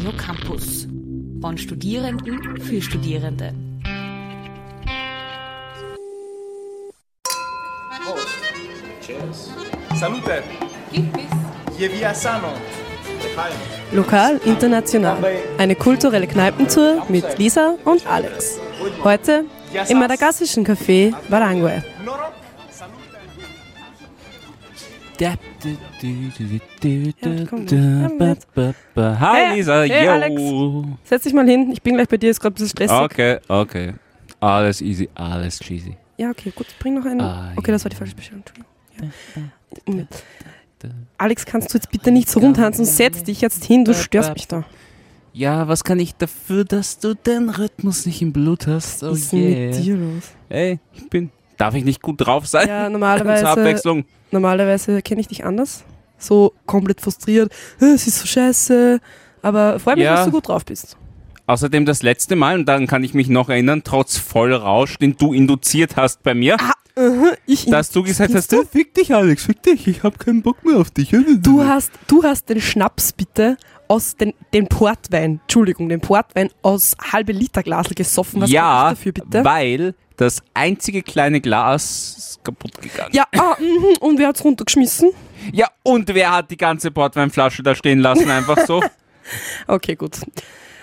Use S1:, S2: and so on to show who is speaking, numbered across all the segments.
S1: Radio Campus. Von Studierenden für Studierende.
S2: Cheers. Salute. Sano.
S3: Lokal international. Eine kulturelle Kneipentour mit Lisa und Alex. Heute im madagassischen Café Barangue.
S4: Hi Lisa,
S3: hey,
S4: yo.
S3: Alex. Setz dich mal hin, ich bin gleich bei dir, ist gerade ein bisschen stressig.
S4: Okay, okay. Alles easy, alles cheesy.
S3: Ja, okay, gut, bring noch einen. Okay, das war die falsche Bestellung, Entschuldigung. Ja. Alex, kannst du jetzt bitte nicht so rumtanzen? Setz dich jetzt hin, du störst mich da.
S4: Ja, was kann ich dafür, dass du den Rhythmus nicht im Blut hast? Oh
S3: Was ist
S4: yeah.
S3: mit dir los?
S4: Hey, ich bin. Darf ich nicht gut drauf sein?
S3: Ja,
S4: Zur
S3: normalerweise,
S4: Abwechslung.
S3: Normalerweise kenne ich dich anders. So komplett frustriert. "Äh, Es ist so scheiße. Aber freut mich,
S4: Ja.
S3: dass du gut drauf bist.
S4: Außerdem das letzte Mal, und daran kann ich mich noch erinnern, trotz Vollrausch, den du induziert hast bei mir,
S3: Ich
S4: dass du gesagt hast, "Äh, fick dich Alex, fick dich, ich hab keinen Bock mehr auf dich.
S3: Du hast, du hast den Schnaps bitte aus den, den Portwein, Entschuldigung, den Portwein aus halbe Liter Glasel gesoffen. Was
S4: ja,
S3: dafür bitte?
S4: weil das einzige kleine Glas ist kaputt gegangen.
S3: Ja, ah, mhm, und wer hat's runtergeschmissen?
S4: Ja, und wer hat die ganze Portweinflasche da stehen lassen, einfach so?
S3: Okay, gut.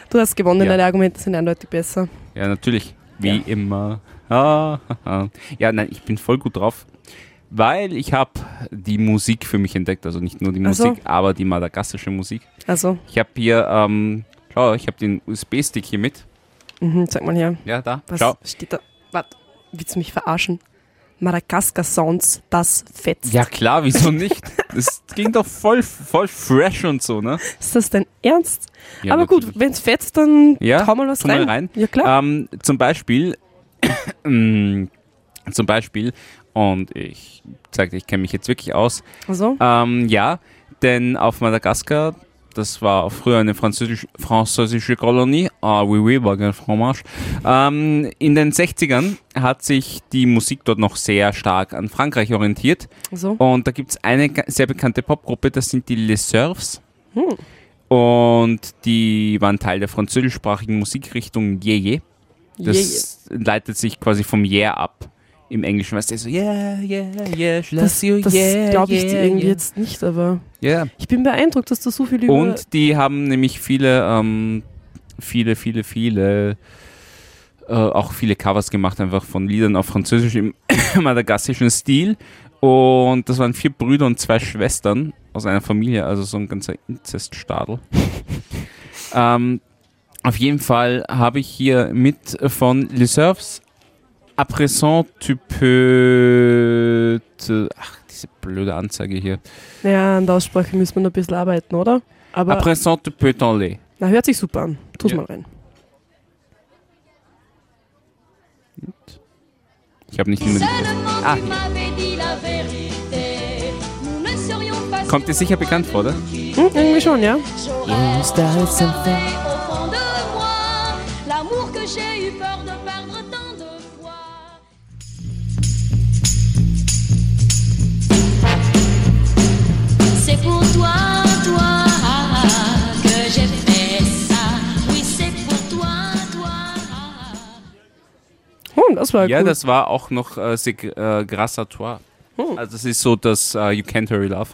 S3: Du hast gewonnen,
S4: Ja.
S3: deine Argumente sind eindeutig besser.
S4: Ja, natürlich. Wie immer. Ah, haha. ja, nein, ich bin voll gut drauf. Weil ich habe die Musik für mich entdeckt. Also nicht nur die
S3: Ach so.
S4: Musik, aber die madagassische Musik.
S3: Also,
S4: Ich habe hier, ähm, schau, ich habe den USB-Stick hier mit.
S3: mhm, sag mal her.
S4: Ja, da.
S3: Was
S4: Schau.
S3: steht da? Warte, willst du mich verarschen? Madagaskar Sounds, das fetzt.
S4: Ja klar, wieso nicht? Das ging doch voll, voll fresh und so, ne?
S3: Ist das dein Ernst?
S4: Ja,
S3: Aber gut,
S4: natürlich.
S3: wenn's fetzt, dann
S4: Ja,
S3: hau mal was rein.
S4: rein.
S3: Ja, klar.
S4: Ähm, zum Beispiel, zum Beispiel, und ich zeige, ich kenne mich jetzt wirklich aus.
S3: Also,
S4: Ähm, ja, denn auf Madagaskar, das war früher eine französisch, französische Kolonie, ah oui oui, war kein Fromage. Ähm, in den 60ern hat sich die Musik dort noch sehr stark an Frankreich orientiert.
S3: so.
S4: Und da gibt es eine sehr bekannte Popgruppe, das sind die Les Surfs.
S3: Hm.
S4: Und die waren Teil der französischsprachigen Musikrichtung Yeye. Das leitet sich quasi vom Yeah ab. Im Englischen weißt du so, yeah, yeah, yeah,
S3: Das,
S4: you,
S3: das
S4: yeah,
S3: glaube ich
S4: yeah,
S3: irgendwie
S4: yeah.
S3: jetzt nicht, aber
S4: Ja.
S3: ich bin beeindruckt, dass du so viel über...
S4: Und die haben nämlich viele, ähm, viele, viele, viele, äh, auch viele Covers gemacht, einfach von Liedern auf Französisch im madagassischen Stil. Und das waren vier Brüder und zwei Schwestern aus einer Familie, also so ein ganzer Inzeststadel. ähm, auf jeden Fall habe ich hier mit von Les Surfs À présent, tu peux. Te, ach, diese blöde Anzeige hier.
S3: Ja, an der Aussprache müssen wir noch ein bisschen arbeiten, oder? Aber
S4: À présent, tu peux t'enlever.
S3: na, hört sich super an. Tu's
S4: Ja.
S3: mal rein.
S4: Ich habe nicht immer. Ah, hier. Kommt dir sicher bekannt vor, oder?
S3: Hm, irgendwie schon, ja?
S5: L'amour
S3: das war
S4: Ja,
S3: cool.
S4: das war auch noch äh, C'est äh, Grâce à toi.
S3: Hm.
S4: Also, das ist so das äh, You Can't Hurry Love.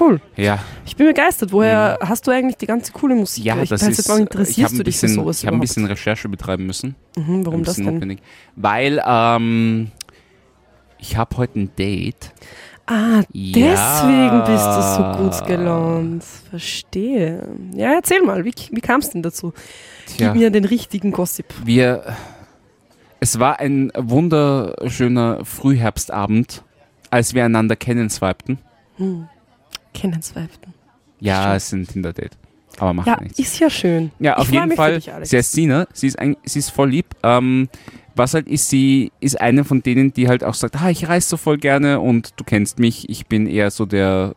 S3: cool.
S4: Ja,
S3: Ich bin begeistert. Woher hast du eigentlich die ganze coole Musik?
S4: ja
S3: ich
S4: das
S3: weiß
S4: ist.
S3: jetzt mal, interessierst
S4: habe
S3: du
S4: ein
S3: dich für
S4: bisschen,
S3: sowas
S4: ich hab ein bisschen Recherche betreiben müssen.
S3: Mhm, warum
S4: ein
S3: das denn?
S4: notwendig. Weil ähm, ich habe heute ein Date.
S3: Ah,
S4: Ja.
S3: deswegen bist du so gut gelaunt. Verstehe. Ja, erzähl mal, wie, wie kam es denn dazu?
S4: Tja.
S3: Gib mir den richtigen Gossip.
S4: Wir, es war ein wunderschöner Frühherbstabend, als wir einander kennenswipten.
S3: Hm. Kennensweiften.
S4: Ja,
S3: Schön.
S4: es ein Tinder-Date. Aber macht
S3: Ja,
S4: nichts.
S3: ist ja schön.
S4: Ja,
S3: Ich
S4: auf
S3: freu
S4: jeden Fall. sie heißt Sina, sie ist, ein, sie ist voll lieb. Ähm, was halt ist, sie ist eine von denen, die halt auch sagt, ah, ich reise so voll gerne und du kennst mich, ich bin eher so der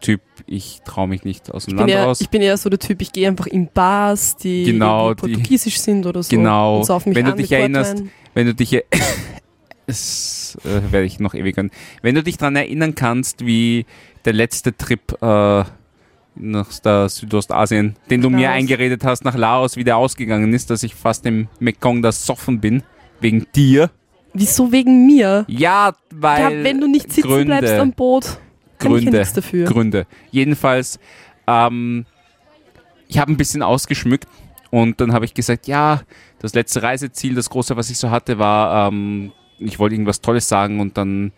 S4: Typ, ich traue mich nicht aus dem
S3: Ich bin,
S4: Land
S3: eher,
S4: raus.
S3: ich bin eher so der Typ, ich gehe einfach in Bars, die
S4: Genau,
S3: irgendwie
S4: die-
S3: portugiesisch sind oder so.
S4: Genau.
S3: Und mich
S4: Wenn du
S3: an
S4: dich
S3: mit
S4: erinnerst. Wenn du dich, e- es äh, werde ich noch ewig hören. Wenn du dich daran erinnern kannst, wie der letzte Trip äh, nach der Südostasien, den du mir
S3: Laos.
S4: eingeredet hast, nach Laos wieder ausgegangen ist, dass ich fast im Mekong da soffen bin. Wegen dir.
S3: Wieso wegen mir?
S4: Ja, weil.
S3: Ja, wenn du nicht sitzen
S4: Gründe,
S3: bleibst am Boot, kann ich ja
S4: Gründe,
S3: nichts dafür.
S4: Gründe. Jedenfalls, ähm, ich habe ein bisschen ausgeschmückt und dann habe ich gesagt, ja, das letzte Reiseziel, das große, was ich so hatte, war, ähm, ich wollte irgendwas Tolles sagen und dann,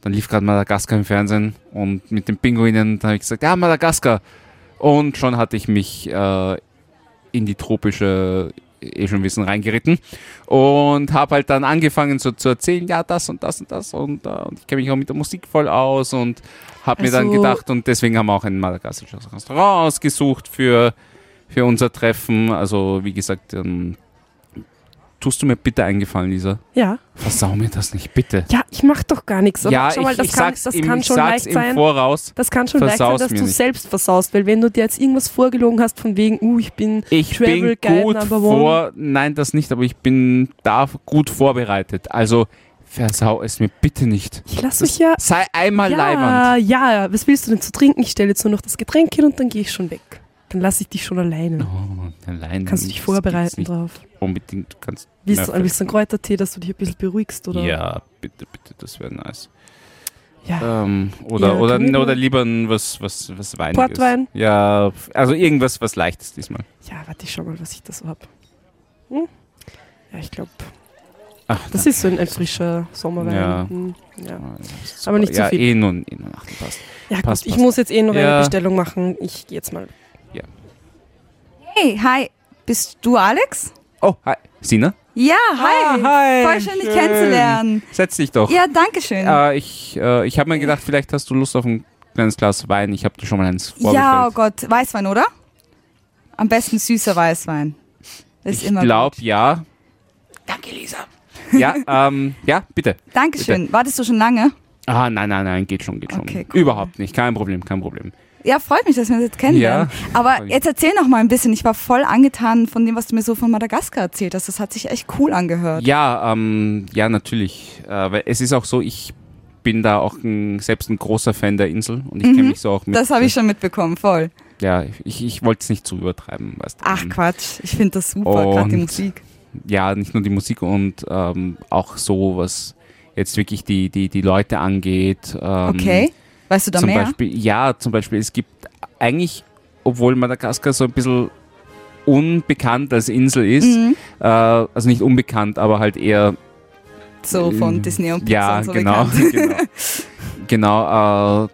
S4: dann lief gerade Madagaskar im Fernsehen und mit den Pinguinen, dann habe ich gesagt, ja, Madagaskar. Und schon hatte ich mich äh, in die tropische eh schon wissen reingeritten und habe halt dann angefangen so zu erzählen, ja das und das und das und, äh, und ich kenne mich auch mit der Musik voll aus und habe mir dann
S3: Also-
S4: gedacht und deswegen haben wir auch ein madagassisches Restaurant ausgesucht für, für unser Treffen. Also wie gesagt, ähm, tust du mir bitte eingefallen, Lisa?
S3: Ja.
S4: Versau mir das nicht, bitte.
S3: Ja, ich mach doch gar nichts. Aber
S4: ja,
S3: schau mal,
S4: ich,
S3: das
S4: ich
S3: kann,
S4: sag's,
S3: das
S4: im,
S3: kann
S4: ich
S3: schon leicht sein.
S4: Voraus.
S3: Das kann schon leicht sein, dass du
S4: nicht.
S3: selbst versaust, weil wenn du dir jetzt irgendwas vorgelogen hast von wegen, uh, ich bin
S4: Ich
S3: Travel
S4: bin
S3: Guide
S4: gut
S3: Number One.
S4: vor, nein, das nicht, aber ich bin da gut vorbereitet. Also versau es mir bitte nicht.
S3: Ich lasse
S4: Das
S3: mich ja.
S4: sei einmal
S3: Ja,
S4: Leihwand.
S3: ja, was willst du denn zu trinken? Ich stelle jetzt nur noch das Getränk hin und dann gehe ich schon weg. Dann lasse ich dich schon alleine.
S4: Oh, allein
S3: Kannst du dich vorbereiten drauf?
S4: Unbedingt, du kannst.
S3: Willst du, willst du einen Kräutertee, dass du dich ein bisschen beruhigst? Oder?
S4: Ja, bitte, bitte, das wäre nice.
S3: Ja.
S4: Ähm, oder,
S3: Ja,
S4: oder,
S3: ich
S4: oder
S3: machen.
S4: lieber ein was, was, was Weiniges.
S3: Portwein?
S4: Ja, also irgendwas, was Leichtes diesmal.
S3: Ja, warte, ich schau mal, was ich da so hab. Hm? Ja, ich glaube,
S4: Ach,
S3: das ist so ein, ein frischer Sommerwein.
S4: Ja.
S3: Hm, ja.
S4: Ah,
S3: Aber nicht zu viel.
S4: Ja, eh nur, eh nur Achtel passt.
S3: ja
S4: Passt,
S3: gut, ich
S4: passt.
S3: muss jetzt eh noch eine Bestellung machen. Ich gehe jetzt mal.
S6: Hey, hi. Bist du Alex?
S4: Oh, hi. Sina?
S6: Ja, hi.
S4: Ah, hi.
S6: Voll schön, dich kennenzulernen.
S4: Setz dich doch.
S6: Ja, danke schön.
S4: Äh, ich äh, ich habe mir gedacht, vielleicht hast du Lust auf ein kleines Glas Wein. Ich habe dir schon mal eins vorbestellt.
S6: Ja, oh Gott, Weißwein, oder? Am besten süßer Weißwein. Ist
S4: ich
S6: immer
S4: glaube, ja. Danke, Lisa. Ja, ähm, ja, bitte.
S6: Dankeschön. Wartest du schon lange?
S4: Ah, nein, nein, nein, geht schon, geht schon.
S6: Okay, cool.
S4: Überhaupt nicht, kein Problem, kein Problem.
S6: Ja, freut mich, dass wir uns jetzt kennenlernen. Aber
S4: Voll.
S6: jetzt erzähl noch mal ein bisschen. Ich war voll angetan von dem, was du mir so von Madagaskar erzählt hast. Das hat sich echt cool angehört.
S4: Ja, ähm, ja, natürlich. Äh, es ist auch so, ich bin da auch ein, selbst ein großer Fan der Insel und ich kenne mich so auch mit.
S6: Mhm. Das habe ich schon mitbekommen, voll.
S4: Ja, ich, ich wollte es nicht zu übertreiben, weißt du.
S6: Ach
S4: Ähm,
S6: Quatsch, ich finde das super, gerade die Musik.
S4: ja, nicht nur die Musik und ähm, auch so, was jetzt wirklich die, die, die Leute angeht. Ähm,
S6: Okay, weißt du da
S4: zum
S6: mehr?
S4: Beispiel, ja, zum Beispiel, es gibt eigentlich, obwohl Madagaskar so ein bisschen unbekannt als Insel ist,
S6: Mhm.
S4: äh, also nicht unbekannt, aber halt eher
S6: So von Disney und Pixar
S4: ja,
S6: und so
S4: genau,
S6: bekannt.
S4: genau. genau äh,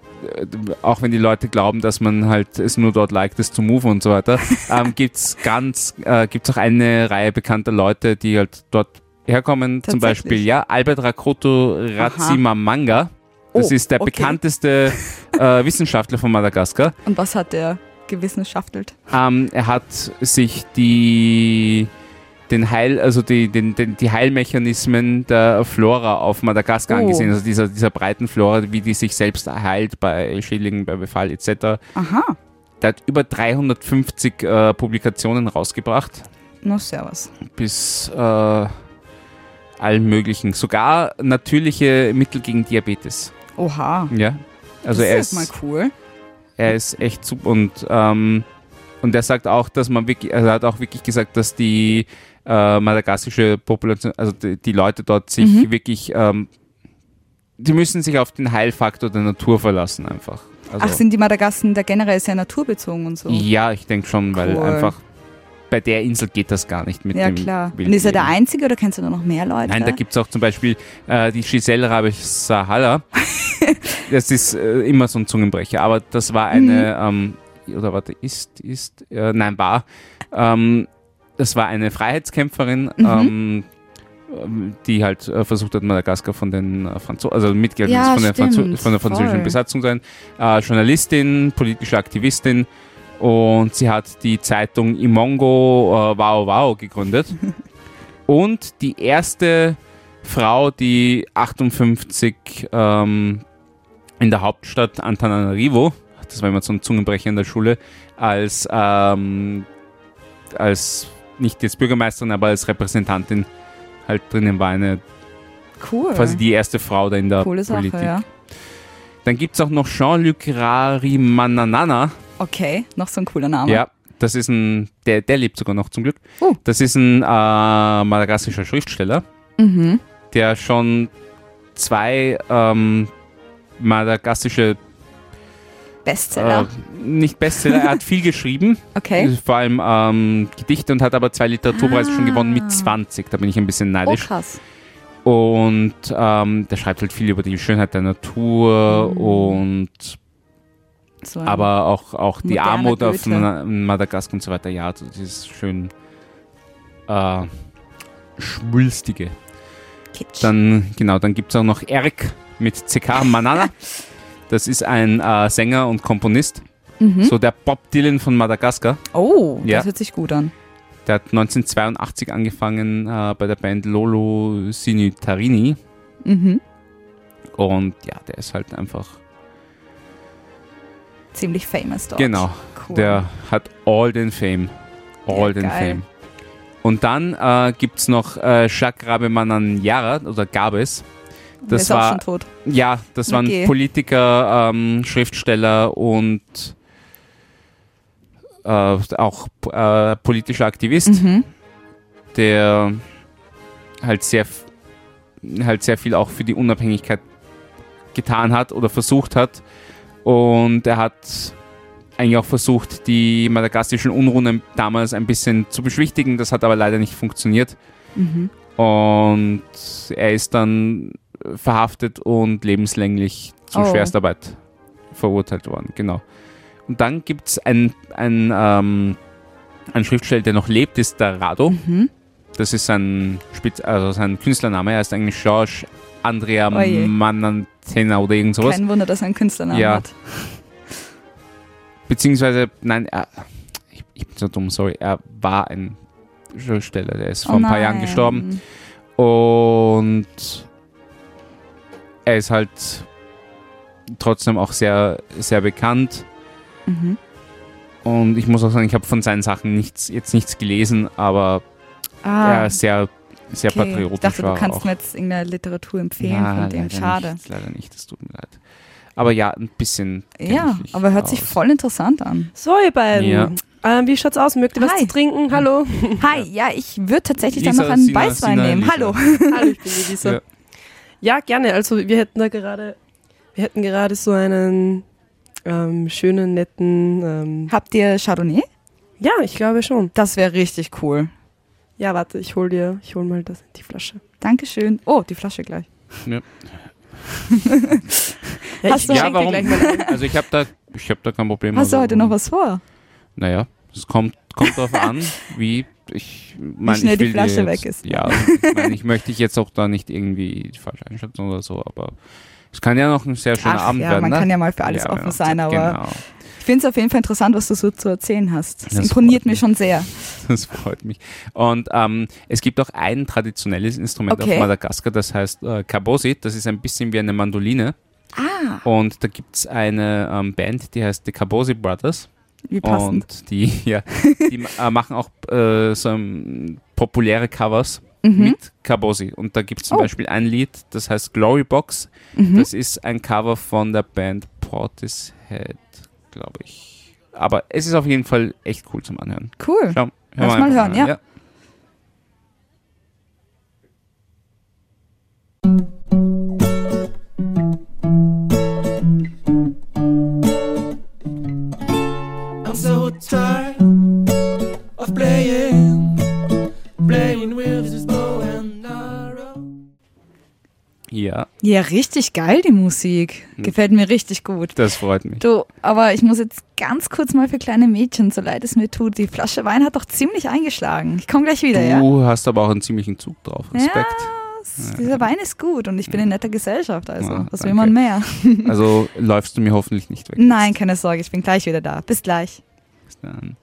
S4: auch wenn die Leute glauben, dass man halt es nur dort liked, es zu move und so weiter, ähm, gibt's ganz, äh, gibt's auch eine Reihe bekannter Leute, die halt dort herkommen. Zum? Beispiel, ja, Albert Rakoto Ratsimamanga. Das
S6: Oh,
S4: ist der
S6: okay.
S4: bekannteste äh, Wissenschaftler von Madagaskar.
S6: Und was hat der gewissenschaftelt?
S4: Ähm, er hat sich die den Heil, also die, den, den, die Heilmechanismen der Flora auf Madagaskar
S6: Oh.
S4: angesehen, also dieser, dieser breiten Flora, wie die sich selbst heilt bei Schädlingen, bei Befall etc.
S6: Aha,
S4: Der hat über 350 äh, Publikationen rausgebracht,
S6: no servus.
S4: bis äh, allen möglichen, sogar natürliche Mittel gegen Diabetes.
S6: Oha,
S4: Ja, also
S6: das
S4: er
S6: ist mal cool.
S4: er ist echt super und ähm, und er sagt auch, dass man wirklich, er hat auch wirklich gesagt, dass die äh, madagassische Population, also die, die Leute dort sich
S6: Mhm.
S4: wirklich, ähm, die müssen sich auf den Heilfaktor der Natur verlassen einfach. Also,
S6: Ach, sind die Madagassen da generell sehr naturbezogen und so?
S4: ja, ich denke schon, weil
S6: Cool.
S4: einfach bei der Insel geht das gar nicht mit
S6: Ja,
S4: dem
S6: klar. Und
S4: wilden
S6: ist er der. Einzige oder kennst du da noch mehr Leute?
S4: Nein, da gibt es auch zum Beispiel äh, die Giselle Rabisch Sahala. das ist äh, immer so ein Zungenbrecher, aber das war eine, ähm, oder warte, ist, ist, äh, nein, war, ähm, das war eine Freiheitskämpferin,
S6: Mhm.
S4: ähm, die halt äh, versucht hat, Madagaskar von den äh, Franzosen, also Mitglied
S6: Ja,
S4: von, der Franzo von der französischen
S6: voll.
S4: Besatzung sein, äh, Journalistin, politische Aktivistin und sie hat die Zeitung Imongo äh, Wow Wow gegründet und die erste Frau, die 58 ähm, in der Hauptstadt Antananarivo, das war immer so ein Zungenbrecher in der Schule, als, ähm, als nicht jetzt Bürgermeisterin, aber als Repräsentantin halt drinnen war, eine
S6: cool.
S4: quasi die erste Frau da in der
S6: Coole Sache,
S4: Politik.
S6: ja.
S4: Dann gibt es auch noch Jean-Luc Rarimananana,
S6: Okay, noch so ein cooler Name.
S4: Ja, das ist ein, der, der lebt sogar noch zum Glück.
S6: Oh.
S4: Das ist ein äh, madagassischer Schriftsteller,
S6: Mhm.
S4: der schon zwei ähm, madagassische,
S6: Bestseller.
S4: äh, nicht Bestseller, er hat viel geschrieben,
S6: okay.
S4: vor allem ähm, Gedichte und hat aber zwei Literaturpreise schon gewonnen mit 20. Da bin ich ein bisschen
S6: Oh,
S4: neidisch.
S6: krass.
S4: Und ähm, der schreibt halt viel über die Schönheit der Natur
S6: Mhm.
S4: und
S6: So
S4: aber auch, auch die Armut auf
S6: Goethe.
S4: Ma- Madagaskar und so weiter. Ja, so dieses schön äh, schwulstige.
S6: Kitsch.
S4: Dann, genau, dann gibt es auch noch Eric mit CK Manana. Das ist ein äh, Sänger und Komponist.
S6: mhm.
S4: So der Bob Dylan von Madagaskar.
S6: Oh,
S4: Ja.
S6: das hört sich gut an.
S4: Der hat 1982 angefangen äh, bei der Band Lolo Sinitarini.
S6: Mhm.
S4: Und ja, der ist halt einfach.
S6: Ziemlich famous dort.
S4: Genau.
S6: Cool.
S4: Der hat all den Fame. All
S6: Ja,
S4: den
S6: geil.
S4: Fame. Und dann äh, gibt es noch äh, Shakrabe Mananyara, oder gab es.
S6: Der
S4: Das
S6: ist auch
S4: war,
S6: schon tot.
S4: ja, das war
S6: Okay.
S4: ein Politiker, ähm, Schriftsteller und äh, auch äh, politischer Aktivist,
S6: Mhm.
S4: der halt sehr, halt sehr viel auch für die Unabhängigkeit getan hat oder versucht hat. Und er hat eigentlich auch versucht, die madagassischen Unruhen damals ein bisschen zu beschwichtigen. Das hat aber leider nicht funktioniert.
S6: Mhm.
S4: Und er ist dann verhaftet und lebenslänglich zu
S6: Oh.
S4: Schwerstarbeit verurteilt worden. Genau. Und dann gibt es einen, einen, ähm, einen Schriftsteller, der noch lebt, ist der Rado.
S6: Mhm.
S4: Das ist sein, Spitz also sein Künstlername. Er ist eigentlich George Andrea
S6: Oje.
S4: Manantena oder irgend sowas.
S6: Kein Wunder, dass er einen Künstlernamen
S4: Ja.
S6: hat.
S4: Beziehungsweise, nein, er, ich, ich bin so dumm, sorry. Er war ein Schriftsteller, der ist vor
S6: Oh
S4: ein paar Jahren gestorben. Und er ist halt trotzdem auch sehr, sehr bekannt.
S6: Mhm.
S4: Und ich muss auch sagen, ich habe von seinen Sachen nichts, jetzt nichts gelesen, aber
S6: Ah,
S4: er ist sehr, sehr
S6: okay.
S4: patriotisch.
S6: Ich dachte, du kannst
S4: auch.
S6: mir jetzt irgendeine Literatur empfehlen
S4: Na,
S6: von dem.
S4: leider
S6: Schade.
S4: Nicht, leider nicht, das tut mir leid. Aber ja, ein bisschen.
S6: Ja, aber hört sich
S4: aus.
S6: voll interessant an.
S3: So, ihr beiden.
S4: Ja.
S3: Ähm, wie schaut's aus? Mögt ihr was
S6: Hi.
S3: zu trinken? Hallo.
S6: Hi, ja, ich würde tatsächlich dann
S4: Lisa,
S6: noch einen
S4: Sina,
S6: Weißwein
S4: Sina,
S6: nehmen.
S4: Lisa.
S6: Hallo.
S3: Hallo, ich bin die Lisa.
S4: Ja.
S3: Ja. gerne. Also wir hätten da gerade, wir hätten gerade so einen ähm, schönen, netten. Ähm,
S6: Habt ihr Chardonnay?
S3: ja, ich glaube schon.
S6: Das wäre richtig cool.
S3: Ja, warte, ich hol dir, ich hol mal das, die Flasche.
S6: Dankeschön. Oh, die Flasche gleich.
S3: Ja,
S6: Hast
S3: ich
S6: du-
S4: Ja, warum?
S3: gleich mal.
S4: Also ich habe da, ich hab da kein Problem.
S6: Hast du
S4: also,
S6: heute noch was vor?
S4: Naja, es kommt, kommt darauf an, wie ich mein,
S6: schnell
S4: ich
S6: die
S4: will dir
S6: Flasche
S4: jetzt,
S6: weg ist.
S4: Ja, ich, mein, ich möchte dich jetzt auch da nicht irgendwie falsch einschätzen oder so, aber es kann ja noch ein sehr schöner
S6: Ach
S4: Abend
S6: ja,
S4: werden.
S6: man
S4: ne?
S6: kann ja mal für alles
S4: Ja,
S6: offen
S4: ja,
S6: sein, aber
S4: Genau,
S6: ich finde es auf jeden Fall interessant, was du so zu erzählen hast. Das,
S4: Das
S6: imponiert mir
S4: mich.
S6: schon sehr.
S4: das freut mich. Und ähm, es gibt auch ein traditionelles Instrument
S6: Okay.
S4: auf Madagaskar, das heißt äh, Kabosi. Das ist ein bisschen wie eine Mandoline.
S6: Ah,
S4: Und da gibt es eine ähm, Band, die heißt The Kabosi Brothers.
S6: wie passend.
S4: Und die, ja, die äh, machen auch äh, so ähm, populäre Covers
S6: Mhm.
S4: mit Kabosi. Und da gibt es zum
S6: Oh.
S4: Beispiel ein Lied, das heißt Glory Box.
S6: Mhm.
S4: Das ist ein Cover von der Band Portishead, glaube ich. Aber es ist auf jeden Fall echt cool zum Anhören.
S6: Cool.
S4: Schau,
S6: Lass
S4: wir
S6: mal
S4: einfach
S6: hören, ja.
S2: I'm so tired of playing, playing with this bow and arrow.
S4: Ja,
S6: Ja, richtig geil, die Musik.
S4: Hm.
S6: Gefällt mir richtig gut.
S4: das freut mich.
S6: Du, aber ich muss jetzt ganz kurz mal für kleine Mädchen, so leid es mir tut, die Flasche Wein hat doch ziemlich eingeschlagen. Ich komme gleich wieder, ja?
S4: Du hast aber auch einen ziemlichen Zug drauf. Respekt.
S6: Ja, dieser Wein ist gut und ich bin in netter Gesellschaft, also
S4: Ja,
S6: was will man mehr?
S4: Also läufst du mir hoffentlich nicht weg.
S6: Nein, keine Sorge, ich bin gleich wieder da. Bis gleich.
S4: Bis dann.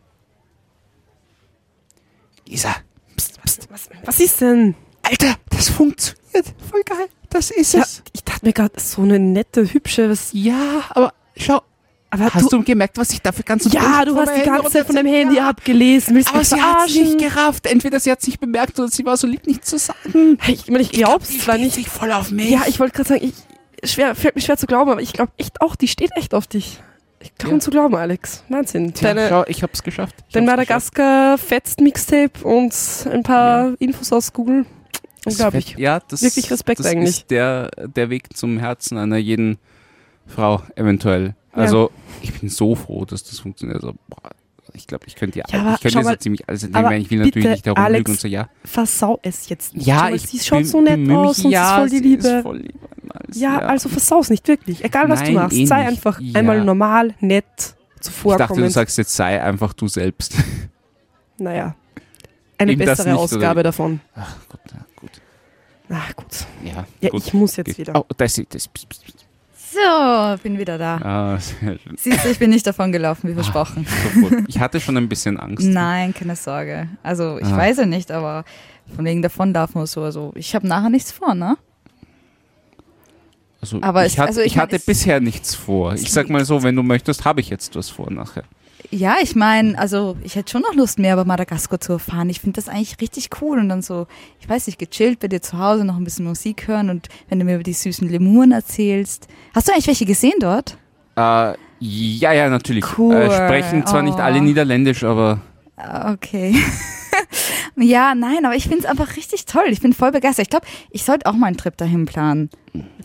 S4: Isa, pst, pst.
S3: Was, was ist denn?
S4: Alter, das funktioniert. Voll geil. Das ist
S3: Ja,
S4: es.
S3: ich dachte mir gerade, so eine nette, hübsche, was.
S4: Ja, aber schau,
S3: Aber
S4: hast du, gemerkt, was ich dafür ganz
S3: ja, du hast die ganze Zeit von deinem Handy abgelesen. Willst du
S4: Aber sie hat es nicht gerafft. Entweder sie hat es nicht bemerkt oder sie war so lieb, nichts zu sagen.
S3: Ich, ich, meine, ich glaub's zwar nicht.
S4: sich voll auf mich.
S3: Ja, ich wollte gerade sagen, ich, schwer, fällt mir schwer zu glauben, aber ich glaube echt auch, die steht echt auf dich. Ich kaum
S4: Ja.
S3: zu glauben, Alex. Wahnsinn.
S4: Tja,
S3: Deine,
S4: schau, ich hab's geschafft. Ich
S3: dein
S4: hab's geschafft.
S3: Madagaskar fetzt Mixtape und ein paar Infos aus Google. Unglaublich.
S4: Ja, das,
S3: Wirklich Respekt
S4: das
S3: eigentlich.
S4: ist der, der Weg zum Herzen einer jeden Frau, eventuell. Also, ich bin so froh, dass das funktioniert. Also, boah, ich glaube, ich könnte ja,
S3: Ja, aber
S4: ich könnte so ziemlich alles entnehmen. Ich will natürlich nicht darum
S3: Alex,
S4: lügen und so, ja.
S3: Versau es jetzt nicht.
S4: Ja,
S3: mal,
S4: ich
S3: sie schaut so nett aus und
S4: ja,
S3: ist voll die Liebe.
S4: Voll lieb alles,
S3: ja, also versaus nicht, wirklich. Egal, was du
S4: Nein,
S3: machst.
S4: eh
S3: sei
S4: nicht.
S3: einfach
S4: Ja.
S3: einmal normal, nett,
S4: ich dachte, du
S3: zuvorkommend.
S4: sagst jetzt, sei einfach du selbst.
S3: naja, eine
S4: Eben
S3: bessere
S4: nicht,
S3: Ausgabe davon.
S4: Ach Gott, ja, gut.
S3: Ach gut.
S4: Ja,
S3: Ja,
S4: gut.
S3: ich muss jetzt
S4: Geht.
S3: wieder.
S4: Oh, das ist das.
S6: So, bin wieder da.
S4: Ah, sehr schön.
S6: Siehst du, ich bin nicht davon gelaufen, wie versprochen.
S4: So gut. Ich hatte schon ein bisschen Angst.
S6: Nein, keine Sorge. Also ich
S4: Ah.
S6: weiß ja nicht, aber von wegen davon darf man so. Also ich habe nachher nichts vor, ne?
S4: Also,
S6: Aber
S4: ich,
S6: es-
S4: hatte,
S6: also ich
S4: ich hatte bisher nichts vor. Ich sag mal so, wenn du möchtest, habe ich jetzt was vor nachher.
S6: Ja, ich meine, also ich hätte schon noch Lust, mehr über Madagaskar zu erfahren. Ich finde das eigentlich richtig cool und dann so, ich weiß nicht, gechillt bei dir zu Hause, noch ein bisschen Musik hören und wenn du mir über die süßen Lemuren erzählst. Hast du eigentlich welche gesehen dort?
S4: Äh, ja, ja, natürlich.
S6: Cool.
S4: Äh, sprechen zwar nicht
S6: Oh.
S4: alle Niederländisch, aber
S6: Okay. ja, nein, aber ich finde es einfach richtig toll. Ich bin voll begeistert. Ich glaube, ich sollte auch mal einen Trip dahin planen.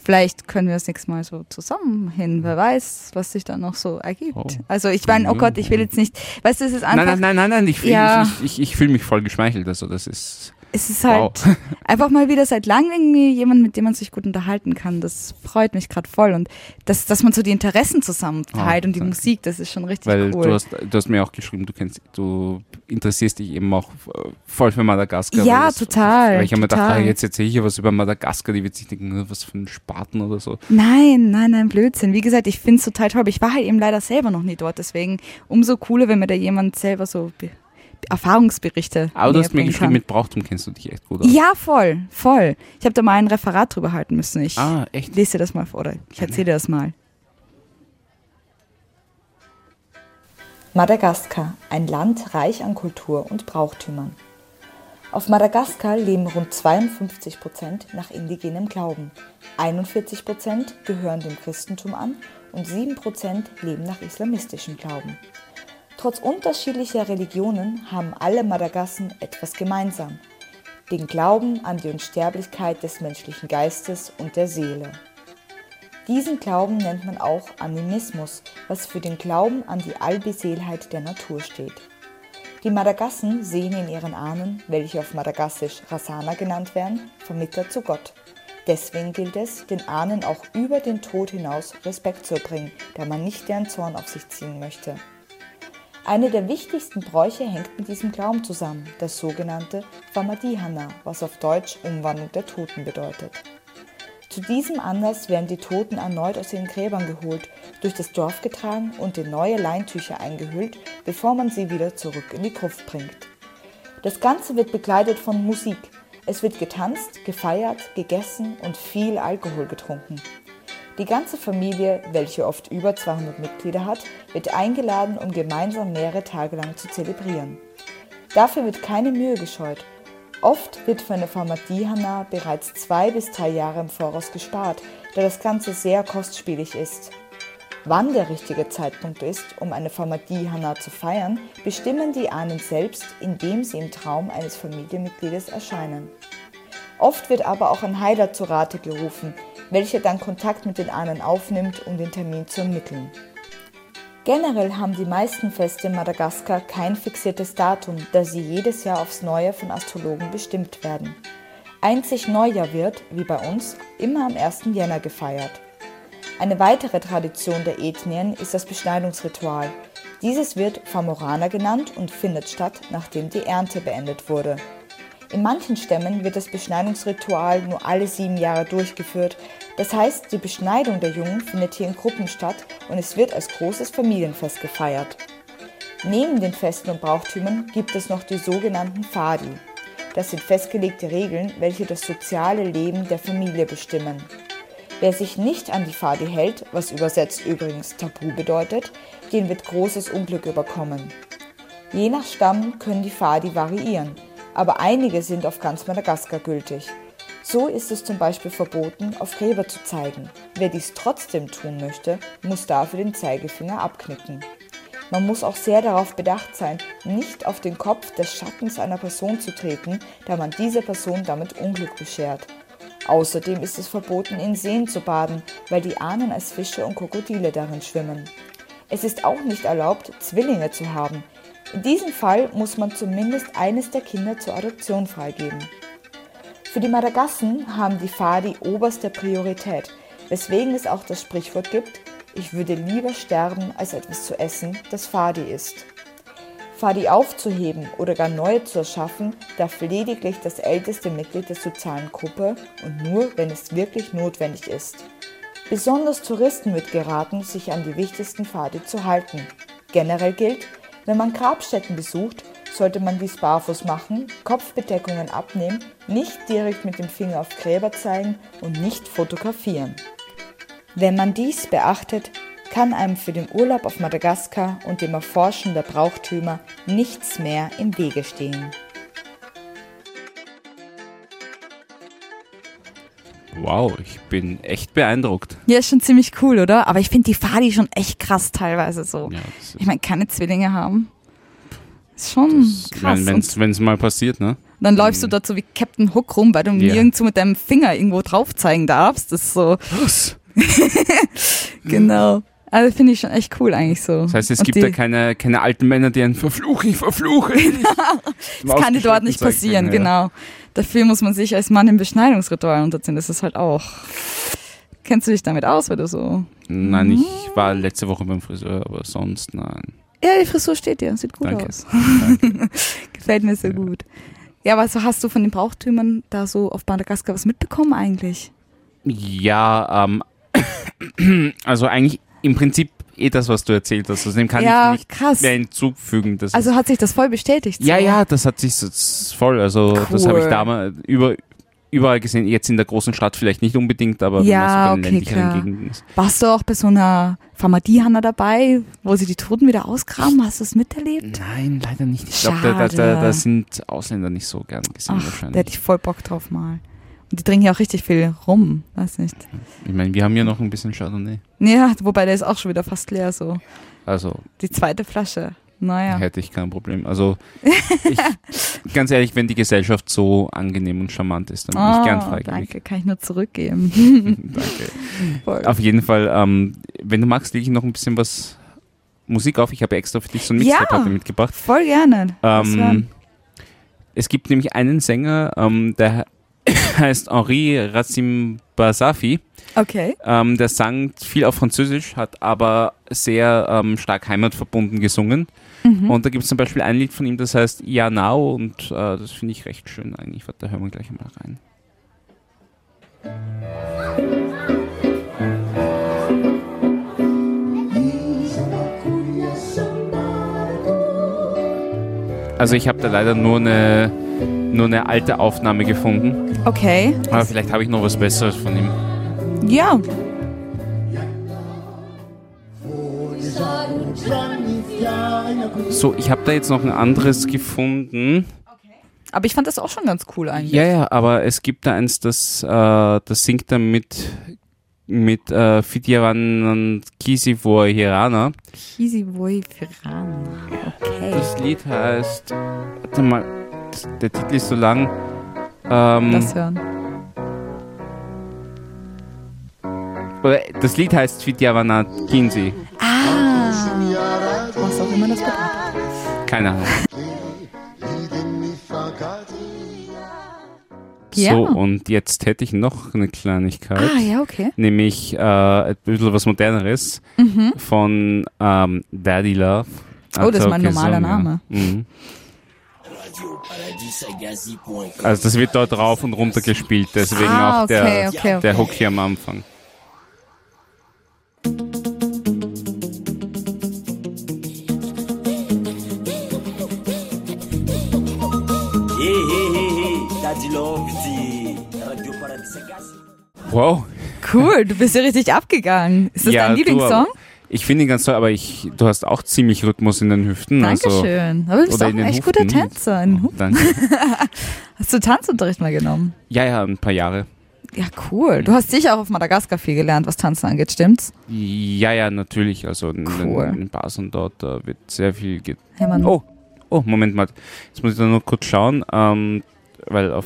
S6: Vielleicht können wir das nächste Mal so zusammen hin. Wer weiß, was sich da noch so ergibt.
S4: Oh.
S6: Also ich meine, oh Gott, ich will jetzt nicht, weißt du, es ist einfach,
S4: nein, nein, nein, nein, nein, ich,
S6: Ja.
S4: ich, ich, ich fühle mich voll geschmeichelt. Also das ist
S6: es ist halt
S4: wow.
S6: einfach mal wieder seit langem irgendwie jemand, mit dem man sich gut unterhalten kann. Das freut mich gerade voll. Und dass, dass man so die Interessen zusammen teilt
S4: Ah,
S6: und die
S4: danke.
S6: Musik, das ist schon richtig
S4: Weil
S6: cool.
S4: du hast, du hast mir auch geschrieben, du kennst, du interessierst dich eben auch äh, voll für Madagaskar.
S6: Ja,
S4: das,
S6: total,
S4: Weil ich habe mir gedacht, ah, jetzt erzähle ich hier was über Madagaskar, die wird sich denken, was für ein Spaten oder so.
S6: Nein, nein, nein, Blödsinn. Wie gesagt, ich finde es total toll, aber ich war halt eben leider selber noch nie dort. Deswegen umso cooler, wenn mir da jemand selber so Erfahrungsberichte
S4: Aber du hast mir geschrieben,
S6: kann.
S4: mit Brauchtum kennst du dich echt gut aus.
S6: Ja, voll, voll. Ich habe da mal ein Referat drüber halten müssen. Ich
S4: Ah, echt?
S6: lese dir das mal vor oder ich erzähle dir das mal.
S7: Madagaskar, ein Land reich an Kultur und Brauchtümern. Auf Madagaskar leben rund 52 Prozent nach indigenem Glauben, 41 Prozent gehören dem Christentum an und 7 Prozent leben nach islamistischem Glauben. Trotz unterschiedlicher Religionen haben alle Madagassen etwas gemeinsam: den Glauben an die Unsterblichkeit des menschlichen Geistes und der Seele. Diesen Glauben nennt man auch Animismus, was für den Glauben an die Allbeseelheit der Natur steht. Die Madagassen sehen in ihren Ahnen, welche auf Madagassisch Rasana genannt werden, Vermittler zu Gott. Deswegen gilt es, den Ahnen auch über den Tod hinaus Respekt zu erbringen, da man nicht deren Zorn auf sich ziehen möchte. Eine der wichtigsten Bräuche hängt mit diesem Glauben zusammen, das sogenannte Famadihana, was auf Deutsch Umwandlung der Toten bedeutet. Zu diesem Anlass werden die Toten erneut aus ihren Gräbern geholt, durch das Dorf getragen und in neue Leintücher eingehüllt, bevor man sie wieder zurück in die Gruft bringt. Das Ganze wird begleitet von Musik. Es wird getanzt, gefeiert, gegessen und viel Alkohol getrunken. Die ganze Familie, welche oft über 200 Mitglieder hat, wird eingeladen, um gemeinsam mehrere Tage lang zu zelebrieren. Dafür wird keine Mühe gescheut. Oft wird für eine Famadihana bereits zwei bis drei Jahre im Voraus gespart, da das Ganze sehr kostspielig ist. Wann der richtige Zeitpunkt ist, um eine Famadihana zu feiern, bestimmen die Ahnen selbst, indem sie im Traum eines Familienmitgliedes erscheinen. Oft wird aber auch ein Heiler zu Rate gerufen, welcher dann Kontakt mit den Ahnen aufnimmt, um den Termin zu ermitteln. Generell haben die meisten Feste in Madagaskar kein fixiertes Datum, da sie jedes Jahr aufs Neue von Astrologen bestimmt werden. Einzig Neujahr wird, wie bei uns, immer am 1. Jänner gefeiert. Eine weitere Tradition der Ethnien ist das Beschneidungsritual. Dieses wird Famorana genannt und findet statt, nachdem die Ernte beendet wurde. In manchen Stämmen wird das Beschneidungsritual nur alle sieben Jahre durchgeführt. Das heißt, die Beschneidung der Jungen findet hier in Gruppen statt und es wird als großes Familienfest gefeiert. Neben den Festen und Brauchtümern gibt es noch die sogenannten Fadi. Das sind festgelegte Regeln, welche das soziale Leben der Familie bestimmen. Wer sich nicht an die Fadi hält, was übersetzt übrigens Tabu bedeutet, den wird großes Unglück überkommen. Je nach Stamm können die Fadi variieren, aber einige sind auf ganz Madagaskar gültig. So ist es zum Beispiel verboten, auf Gräber zu zeigen. Wer dies trotzdem tun möchte, muss dafür den Zeigefinger abknicken. Man muss auch sehr darauf bedacht sein, nicht auf den Kopf des Schattens einer Person zu treten, da man dieser Person damit Unglück beschert. Außerdem ist es verboten, in Seen zu baden, weil die Ahnen als Fische und Krokodile darin schwimmen. Es ist auch nicht erlaubt, Zwillinge zu haben. In diesem Fall muss man zumindest eines der Kinder zur Adoption freigeben. Für die Madagassen haben die Fadi oberste Priorität, weswegen es auch das Sprichwort gibt, ich würde lieber sterben, als etwas zu essen, das Fadi ist. Fadi aufzuheben oder gar neue zu erschaffen, darf lediglich das älteste Mitglied der sozialen Gruppe und nur, wenn es wirklich notwendig ist. Besonders Touristen wird geraten, sich an die wichtigsten Pfade zu halten. Generell gilt, wenn man Grabstätten besucht, sollte man dies barfuß machen, Kopfbedeckungen abnehmen, nicht direkt mit dem Finger auf Gräber zeigen und nicht fotografieren. Wenn man dies beachtet, kann einem für den Urlaub auf Madagaskar und dem Erforschen der Brauchtümer nichts mehr im Wege stehen.
S4: Wow, ich bin echt beeindruckt.
S6: Ja, ist schon ziemlich cool, oder? Aber ich finde die Fadi schon echt krass teilweise so.
S4: Ja, das
S6: Ich meine, keine Zwillinge haben. Ist schon krass.
S4: wenn es mal passiert, ne?
S6: dann läufst du dort so wie Captain Hook rum, weil du
S4: Ja.
S6: nirgendwo mit deinem Finger irgendwo drauf zeigen darfst. Das ist so,
S4: Was?
S6: genau. Also finde ich schon echt cool eigentlich so.
S4: Das heißt, es
S6: Und
S4: gibt da keine, keine alten Männer, die einen verfluchen, ich verfluche.
S6: Das kann dir dort nicht passieren, genau. Dafür muss man sich als Mann im Beschneidungsritual unterziehen. Das ist halt auch. Kennst du dich damit aus, weil du so.
S4: Nein, ich war letzte Woche beim Friseur, aber sonst nein.
S6: Ja, die Frisur steht dir, sieht gut
S4: Danke.
S6: aus. Gefällt mir so gut. Ja, aber so hast du von den Brauchtümern da so auf Madagaskar was mitbekommen eigentlich?
S4: Ja, ähm, also eigentlich im Prinzip eh das, was du erzählt hast. Also dem kann
S6: ja,
S4: ich nicht
S6: krass.
S4: mehr hinzufügen. Das
S6: Also hat sich das voll bestätigt.
S4: ja,
S6: so.
S4: ja, das hat sich voll. Also das habe ich
S6: Cool.
S4: damals über, überall gesehen. Jetzt in der großen Stadt vielleicht nicht unbedingt, aber wenn
S6: Ja,
S4: man so
S6: okay,
S4: ländlicheren
S6: klar.
S4: Gegenden ist.
S6: Warst du auch bei so einer Pharmadie-Hanna dabei, wo sie die Toten wieder ausgraben? Hast du es miterlebt?
S4: Nein, leider nicht. Ich glaube, da, da, da,
S6: Schade.
S4: da sind Ausländer nicht so gern gesehen
S6: Ach, da
S4: wahrscheinlich.
S6: hätte ich voll Bock drauf mal. Und die trinken ja auch richtig viel rum, weiß nicht.
S4: Ich meine, wir haben ja noch ein bisschen Chardonnay.
S6: Ja, wobei der ist auch schon wieder fast leer so.
S4: Also
S6: Die zweite Flasche. Naja.
S4: hätte ich kein Problem. Also ich, ganz ehrlich, wenn die Gesellschaft so angenehm und charmant ist, dann bin ich gern
S6: Oh,
S4: freiwillig.
S6: danke, kann ich nur zurückgeben.
S4: Danke.
S6: Voll.
S4: Auf jeden Fall, ähm, wenn du magst, lege ich noch ein bisschen was Musik auf. Ich habe extra für dich so ein
S6: Ja.
S4: Mixtape mitgebracht.
S6: Voll gerne.
S4: Ähm, es gibt nämlich einen Sänger, ähm, der heißt Henri Racimbasafi.
S6: okay.
S4: Ähm, der sang viel auf Französisch, hat aber sehr ähm, stark heimatverbunden gesungen.
S6: Mhm.
S4: Und da gibt es zum Beispiel ein Lied von ihm, das heißt Ja Now und äh, das finde ich recht schön eigentlich. Warte, da hören wir gleich mal rein. Also ich habe da leider nur eine, nur eine alte Aufnahme gefunden,
S6: Okay.
S4: aber vielleicht habe ich noch was Besseres von ihm.
S6: Ja.
S4: So, ich habe da jetzt noch ein anderes gefunden.
S6: Aber ich fand das auch schon ganz cool eigentlich.
S4: Ja, ja, aber es gibt da eins, das, äh, das singt er mit, mit äh, Fidjavan Kisivor Hirana.
S6: Boy Piran. Okay.
S4: Das Lied heißt, warte mal, der Titel ist so lang. Ähm,
S6: Lass hören.
S4: das Lied heißt Fidjavana Kinsi.
S6: Ah. Was auch immer das bedeutet.
S4: Keine Ahnung.
S6: Ja.
S4: So, und jetzt hätte ich noch eine Kleinigkeit.
S6: Ah, ja, okay.
S4: Nämlich äh, ein bisschen was Moderneres von ähm, Daddy Love.
S6: Mhm. Oh, das ist mein
S4: Okay,
S6: normaler
S4: ja.
S6: Name.
S4: Mhm. Also das wird dort rauf und runter gespielt, deswegen
S6: Ah,
S4: auch der,
S6: okay, okay,
S4: der Hook hier am Anfang. Wow.
S6: Cool, du bist ja richtig abgegangen. Ist das
S4: Ja,
S6: dein Lieblingssong?
S4: Ich finde ihn ganz toll, aber ich, du hast auch ziemlich Rhythmus in den Hüften. Also,
S6: Dankeschön. Aber du bist auch
S4: in
S6: ein echt guter
S4: Huften.
S6: Tänzer. In den Huf-
S4: Danke.
S6: Hast du Tanzunterricht mal genommen?
S4: Ja, ja, ein paar Jahre.
S6: Ja, cool. Du hast sicher auch auf Madagaskar viel gelernt, was Tanzen angeht, stimmt's?
S4: Ja, ja, natürlich. Also in,
S6: Cool.
S4: in, in Basen dort da wird sehr viel. Ge
S6: Hey,
S4: oh, oh, Moment mal. Jetzt muss ich da nur kurz schauen, ähm, weil auf.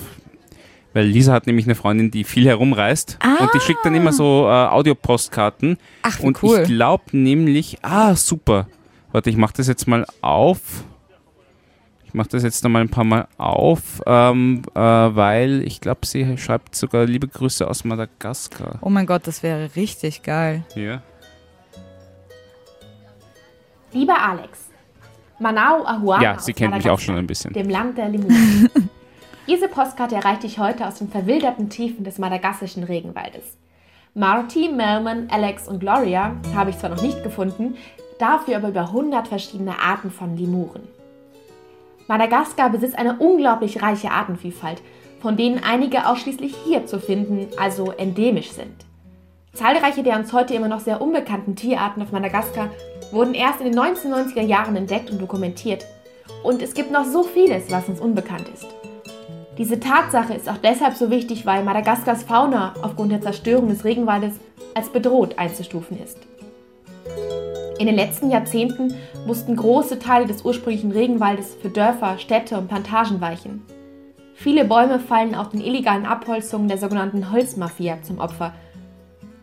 S4: Weil Lisa hat nämlich eine Freundin, die viel herumreist und die schickt dann immer so äh, Audiopostkarten.
S6: Ach, wie
S4: Und
S6: cool.
S4: ich glaube nämlich, ah, super. Warte, ich mache das jetzt mal auf. Ich mache das jetzt noch mal ein paar Mal auf, ähm, äh, weil ich glaube, sie schreibt sogar liebe Grüße aus Madagaskar.
S6: Oh mein Gott, das wäre richtig geil.
S4: Hier.
S8: Lieber Alex, Manao Ahuana
S4: Ja, sie kennt mich auch schon ein bisschen.
S8: Dem Land der Lemuren. Diese Postkarte erreicht dich heute aus den verwilderten Tiefen des madagassischen Regenwaldes. Marty, Melman, Alex und Gloria habe ich zwar noch nicht gefunden, dafür aber über 100 verschiedene Arten von Lemuren. Madagaskar besitzt eine unglaublich reiche Artenvielfalt, von denen einige ausschließlich hier zu finden, also endemisch sind. Zahlreiche der uns heute immer noch sehr unbekannten Tierarten auf Madagaskar wurden erst in den 1990er Jahren entdeckt und dokumentiert. Und es gibt noch so vieles, was uns unbekannt ist. Diese Tatsache ist auch deshalb so wichtig, weil Madagaskars Fauna aufgrund der Zerstörung des Regenwaldes als bedroht einzustufen ist. In den letzten Jahrzehnten mussten große Teile des ursprünglichen Regenwaldes für Dörfer, Städte und Plantagen weichen. Viele Bäume fallen auch den illegalen Abholzungen der sogenannten Holzmafia zum Opfer,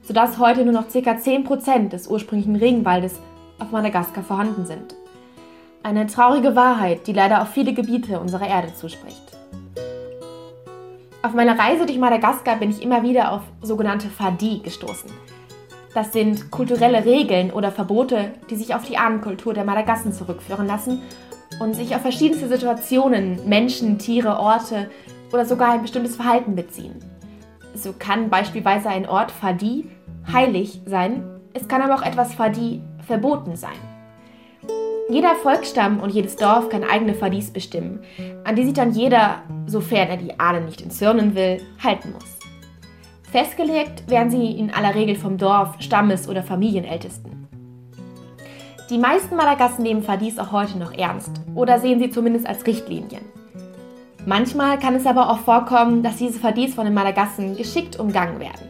S8: sodass heute nur noch ca. 10% des ursprünglichen Regenwaldes auf Madagaskar vorhanden sind. Eine traurige Wahrheit, die leider auf viele Gebiete unserer Erde zuspricht. Auf meiner Reise durch Madagaskar bin ich immer wieder auf sogenannte Fadi gestoßen. Das sind kulturelle Regeln oder Verbote, die sich auf die Ahnenkultur der Madagassen zurückführen lassen und sich auf verschiedenste Situationen, Menschen, Tiere, Orte oder sogar ein bestimmtes Verhalten beziehen. So kann beispielsweise ein Ort Fadi heilig sein, es kann aber auch etwas Fadi verboten sein. Jeder Volksstamm und jedes Dorf kann eigene Fadis bestimmen, an die sich dann jeder, sofern er die Ahnen nicht entzürnen will, halten muss. Festgelegt werden sie in aller Regel vom Dorf, Stammes- oder Familienältesten. Die meisten Madagassen nehmen Fadis auch heute noch ernst oder sehen sie zumindest als Richtlinien. Manchmal kann es aber auch vorkommen, dass diese Fadis von den Madagassen geschickt umgangen werden.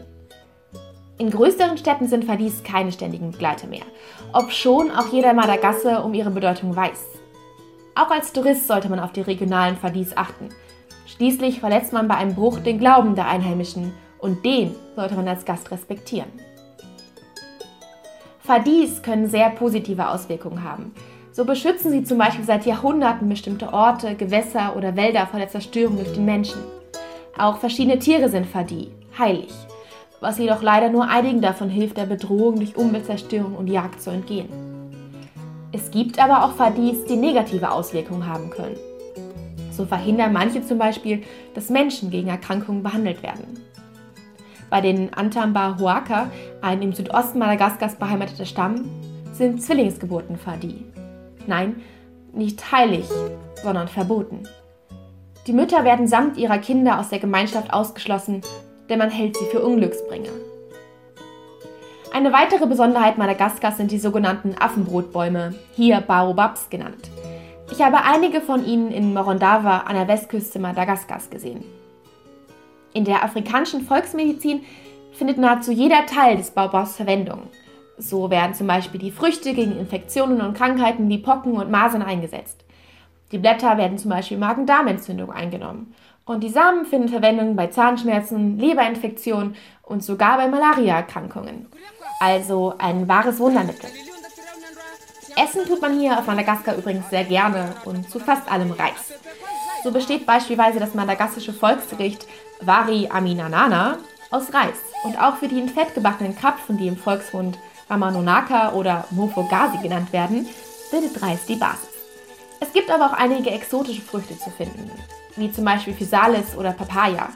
S8: In größeren Städten sind Fadis keine ständigen Begleiter mehr, obschon auch jeder Madagasse um ihre Bedeutung weiß. Auch als Tourist sollte man auf die regionalen Fadis achten. Schließlich verletzt man bei einem Bruch den Glauben der Einheimischen und den sollte man als Gast respektieren. Fadis können sehr positive Auswirkungen haben. So beschützen sie zum Beispiel seit Jahrhunderten bestimmte Orte, Gewässer oder Wälder vor der Zerstörung durch den Menschen. Auch verschiedene Tiere sind Fadi, heilig, was jedoch leider nur einigen davon hilft, der Bedrohung durch Umweltzerstörung und Jagd zu entgehen. Es gibt aber auch Fadis, die negative Auswirkungen haben können. So verhindern manche zum Beispiel, dass Menschen gegen Erkrankungen behandelt werden. Bei den Antamba Huaca, ein im Südosten Madagaskars beheimateter Stamm, sind Zwillingsgeburten Fadi. Nein, nicht heilig, sondern verboten. Die Mütter werden samt ihrer Kinder aus der Gemeinschaft ausgeschlossen, denn man hält sie für Unglücksbringer. Eine weitere Besonderheit Madagaskars sind die sogenannten Affenbrotbäume, hier Baobabs genannt. Ich habe einige von ihnen in Morondava an der Westküste Madagaskars gesehen. In der afrikanischen Volksmedizin findet nahezu jeder Teil des Baobabs Verwendung. So werden zum Beispiel die Früchte gegen Infektionen und Krankheiten wie Pocken und Masern eingesetzt. Die Blätter werden zum Beispiel Magen-Darm-Entzündung eingenommen. Und die Samen finden Verwendung bei Zahnschmerzen, Leberinfektionen und sogar bei Malariaerkrankungen. Also ein wahres Wundermittel. Essen tut man hier auf Madagaskar übrigens sehr gerne und zu fast allem Reis. So besteht beispielsweise das madagassische Volksgericht Wari Aminanana aus Reis. Und auch für die in Fett gebackenen Krapfen, die im Volksmund Ramanonaka oder Mofogasi genannt werden, bildet Reis die Basis. Es gibt aber auch einige exotische Früchte zu finden, wie zum Beispiel Physalis oder Papaya.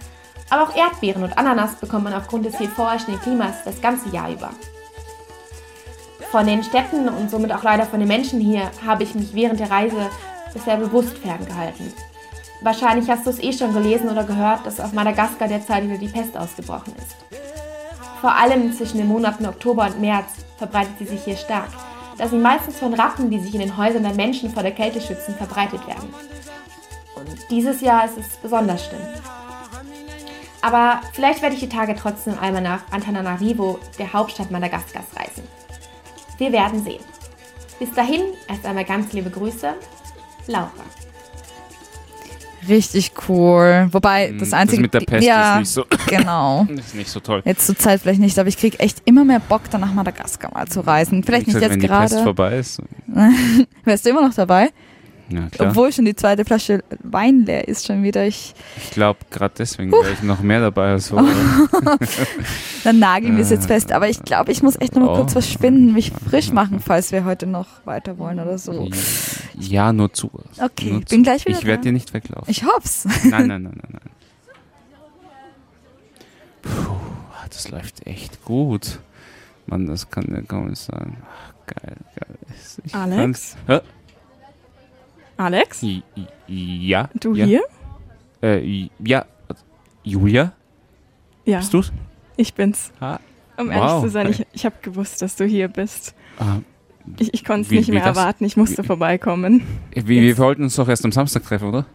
S8: Aber auch Erdbeeren und Ananas bekommt man aufgrund des hier vorherrschenden Klimas das ganze Jahr über. Von den Städten und somit auch leider von den Menschen hier habe ich mich während der Reise bisher bewusst ferngehalten. Wahrscheinlich hast du es eh schon gelesen oder gehört, dass auf Madagaskar derzeit wieder die Pest ausgebrochen ist. Vor allem zwischen den Monaten Oktober und März verbreitet sie sich hier stark, da sie meistens von Ratten, die sich in den Häusern der Menschen vor der Kälte schützen, verbreitet werden. Und dieses Jahr ist es besonders schlimm. Aber vielleicht werde ich die Tage trotzdem einmal nach Antananarivo, der Hauptstadt Madagaskars, reisen. Wir werden sehen. Bis dahin, erst einmal ganz liebe Grüße, Laura.
S6: Richtig cool. Wobei,
S4: Mm,
S6: das einzige.
S4: mit der Pest
S6: ja,
S4: ist nicht so,
S6: Genau.
S4: ist nicht so toll.
S6: Jetzt zur Zeit vielleicht nicht, aber ich kriege echt immer mehr Bock, dann nach Madagaskar mal zu reisen. Vielleicht
S4: Wie
S6: nicht jetzt
S4: wenn die Pest
S6: gerade.
S4: vorbei ist.
S6: Wärst du immer noch dabei?
S4: Ja.
S6: Obwohl schon die zweite Flasche Wein leer ist schon wieder. Ich,
S4: Ich glaube, gerade deswegen wäre ich noch mehr dabei als so.
S6: dann nageln wir es jetzt fest. Aber ich glaube, ich muss echt noch mal
S4: Oh.
S6: kurz was spinnen, mich frisch machen, falls wir heute noch weiter wollen oder so.
S4: ja, nur zu.
S6: Okay,
S4: nur
S6: bin gleich wieder
S4: Ich werde dir nicht weglaufen.
S6: Ich hoff's.
S4: Nein, nein, nein, nein, nein. Puh, das läuft echt gut. Mann, das kann ja kaum sein. Ach, geil, geil. Ich
S9: Alex? Alex?
S4: Ja.
S9: Du
S4: ja.
S9: hier?
S4: Äh, ja. Julia,
S9: Ja,
S4: bist du's?
S9: ich bin's.
S4: Ha.
S9: Um ehrlich
S4: Wow,
S9: zu sein, ich, ich habe gewusst, dass du hier bist.
S4: Ah,
S9: Ich, ich konnte es
S4: Wie-
S9: nicht
S4: wie
S9: mehr erwarten, ich musste vorbeikommen.
S4: wir, wir wollten uns doch erst am Samstag treffen, oder?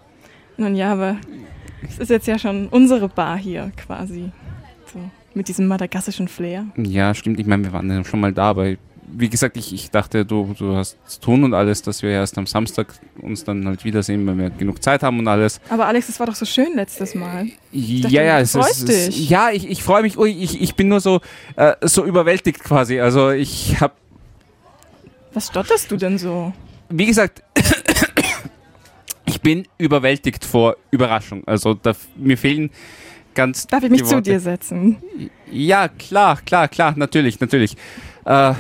S9: Nun ja, aber es ist jetzt ja schon unsere Bar hier quasi. So, mit diesem madagassischen Flair.
S4: Ja, stimmt. Ich meine, wir waren ja schon mal da, aber wie gesagt, ich, ich dachte, du, du hast zu tun und alles, dass wir erst am Samstag uns dann halt wiedersehen, wenn wir genug Zeit haben und alles.
S9: Aber Alex, es war doch so schön letztes Mal. dachte,
S4: ja, ja, es ist, es, ja, ich, ich freue mich. Ui, ich, ich bin nur so, äh, so überwältigt quasi. Also ich habe,
S9: Was stotterst du denn so?
S4: wie gesagt, ich bin überwältigt vor Überraschung. Also da, mir fehlen ganz.
S9: Darf ich mich
S4: die
S9: zu
S4: Worte.
S9: dir setzen?
S4: Ja, klar, klar, klar, natürlich, natürlich. Äh,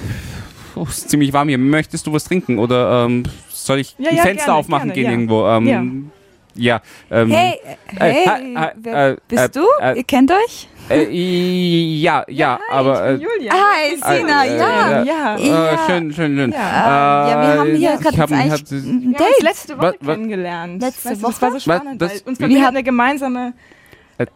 S4: oh, es ist ziemlich warm hier. Möchtest du was trinken oder ähm, soll ich
S9: Ja,
S4: ein
S9: ja,
S4: Fenster
S9: gerne,
S4: aufmachen
S9: gerne,
S4: gehen
S9: ja.
S4: irgendwo? Ähm, ja. ähm,
S6: Hey, hey,
S4: äh, äh,
S6: wer
S4: äh,
S6: bist
S4: äh,
S6: du?
S4: äh,
S6: Ihr kennt euch?
S4: Äh, ja, ja, aber. Äh,
S9: Julia.
S6: Hi, Sina,
S4: äh,
S6: ja.
S4: äh,
S9: ja.
S4: äh,
S6: Ja.
S4: schön, schön, schön.
S6: Äh, ja, wir haben hier
S4: Äh,
S6: gerade
S4: ich hab-
S6: ein
S9: Wir haben uns
S6: Date.
S9: letzte Woche
S4: Was- was-
S9: kennengelernt.
S6: Letzte
S9: weißt du, Das war so
S4: Was-
S9: spannend,
S4: das-
S9: weil uns
S6: Wir hatten-
S9: eine gemeinsame
S4: Äh,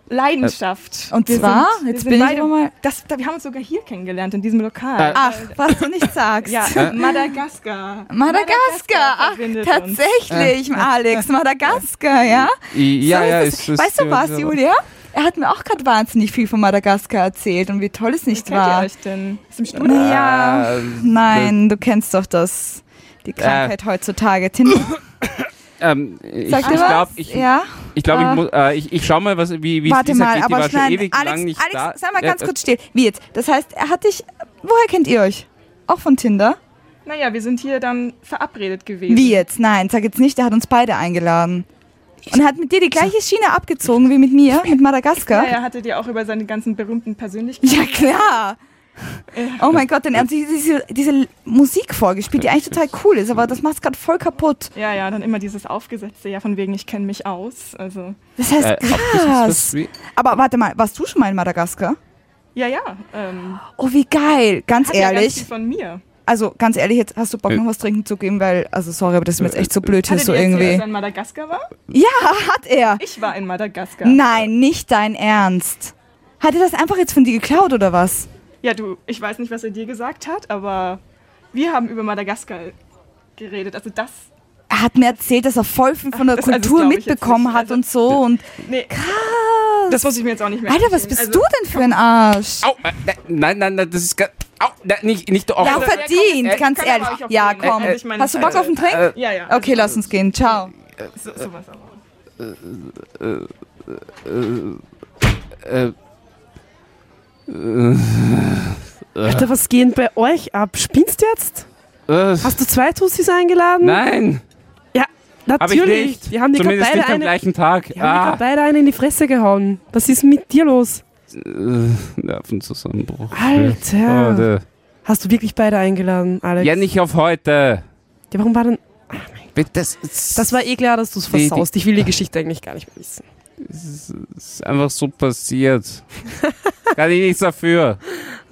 S9: Leidenschaft.
S6: Und
S9: Wir
S6: zwar,
S9: sind, wir
S6: jetzt bin ich
S9: beide,
S6: aber mal.
S9: das, da, wir haben uns sogar hier kennengelernt, in diesem Lokal.
S4: Äh,
S6: Ach, was du nicht sagst.
S9: ja,
S4: Äh?
S9: Madagaskar.
S6: Madagaskar, ach,
S9: verbindet uns.
S6: tatsächlich, Alex, Madagaskar, ja?
S4: Ja,
S6: so
S4: ja,
S6: ist
S4: ist.
S6: Weißt du was, Julia? Er hat mir auch gerade wahnsinnig viel von Madagaskar erzählt und wie toll es nicht
S9: Kennt ihr
S6: war.
S9: euch denn? Ist im Studio?
S6: Ja,
S4: Äh,
S6: nein, du kennst doch das. Die Krankheit heutzutage. Tinder.
S4: Ähm, ich ich glaube, ich,
S6: ja?
S4: ich, glaub, ich, muss, äh, ich, ich schau mal, was, wie wie es
S6: Warte
S4: dieser
S6: mal,
S4: geht. Die
S6: aber nein,
S4: ewig
S6: Alex,
S4: lang nicht
S6: Alex,
S4: da.
S6: sag mal ganz
S4: äh,
S6: kurz still. Wie jetzt? Das heißt, er hat dich. Woher kennt ihr euch? Auch von Tinder?
S9: Naja, wir sind hier dann verabredet gewesen.
S6: Wie jetzt? Nein, sag jetzt nicht, der hat uns beide eingeladen. Und hat mit dir die gleiche Schiene abgezogen wie mit mir, mit Madagaskar?
S9: Ja, er hatte dir auch über seine ganzen berühmten Persönlichkeiten.
S6: Ja, klar. Oh mein Gott, dann haben sie diese, diese Musik vorgespielt, die eigentlich total cool ist, aber das macht gerade voll kaputt.
S9: Ja, ja, dann immer dieses Aufgesetzte, ja, von wegen, ich kenne mich aus. Also,
S6: Das heißt
S4: Äh,
S6: krass. Aber warte mal, warst du schon mal in Madagaskar?
S9: ja, ja. Ähm,
S6: Oh, wie geil. Ganz
S9: hat ja ganz viel
S6: ehrlich.
S9: von mir.
S6: Also, ganz ehrlich, jetzt hast du Bock,
S4: Äh.
S6: noch was trinken zu geben, weil, also sorry, aber das ist mir jetzt echt so blöd hier so irgendwie.
S9: Dass er in Madagaskar war?
S6: Ja, hat er.
S9: Ich war in Madagaskar.
S6: Nein, nicht dein Ernst. Hat er das einfach jetzt von dir geklaut oder was?
S9: Ja, du, ich weiß nicht, was er dir gesagt hat, aber wir haben über Madagaskar geredet. Also das.
S6: Er hat mir erzählt, dass er voll viel von der
S9: Das- also
S6: Kultur
S9: jetzt
S6: mitbekommen
S9: nicht.
S6: hat
S9: Also-
S6: und so und
S9: Nee,
S6: krass.
S9: das muss ich mir jetzt auch nicht mehr
S6: Alter, was bist
S9: also,
S6: du denn für ein Arsch?
S4: Au, äh, ne- nein, nein, nein, das ist gar, au, ne, nicht, nicht auch.
S6: Ja,
S9: Also,
S6: verdient,
S9: äh,
S6: ganz
S9: kann
S6: ehrlich. Ja, komm.
S9: Also ich meine,
S6: Hast du Bock
S9: also,
S6: auf einen Trink?
S4: äh,
S9: Ja, ja.
S6: Okay, lass uns gehen. Ciao.
S9: So, sowas aber.
S4: äh,
S9: Alter,
S3: was geht bei euch ab? Spinnst du jetzt?
S4: äh,
S3: Hast du zwei Tussis eingeladen?
S4: nein,
S3: Ja, natürlich. Die haben gerade
S4: Zumindest
S3: beide,
S4: nicht am
S3: eine,
S4: gleichen Tag.
S3: die haben
S4: Ah,
S3: grad beide einen in die Fresse gehauen. Was ist mit dir los?
S4: äh, Nervenzusammenbruch.
S3: Alter.
S4: Warte.
S3: Hast du wirklich beide eingeladen, Alex?
S4: Ja, nicht auf heute.
S3: Ja, warum war denn...
S4: Bitte, Das,
S3: war eh klar, dass du es
S4: Die- die-
S3: versaust. Ich will die Geschichte eigentlich gar nicht mehr wissen.
S4: Das ist einfach so passiert. Kann ich nichts dafür.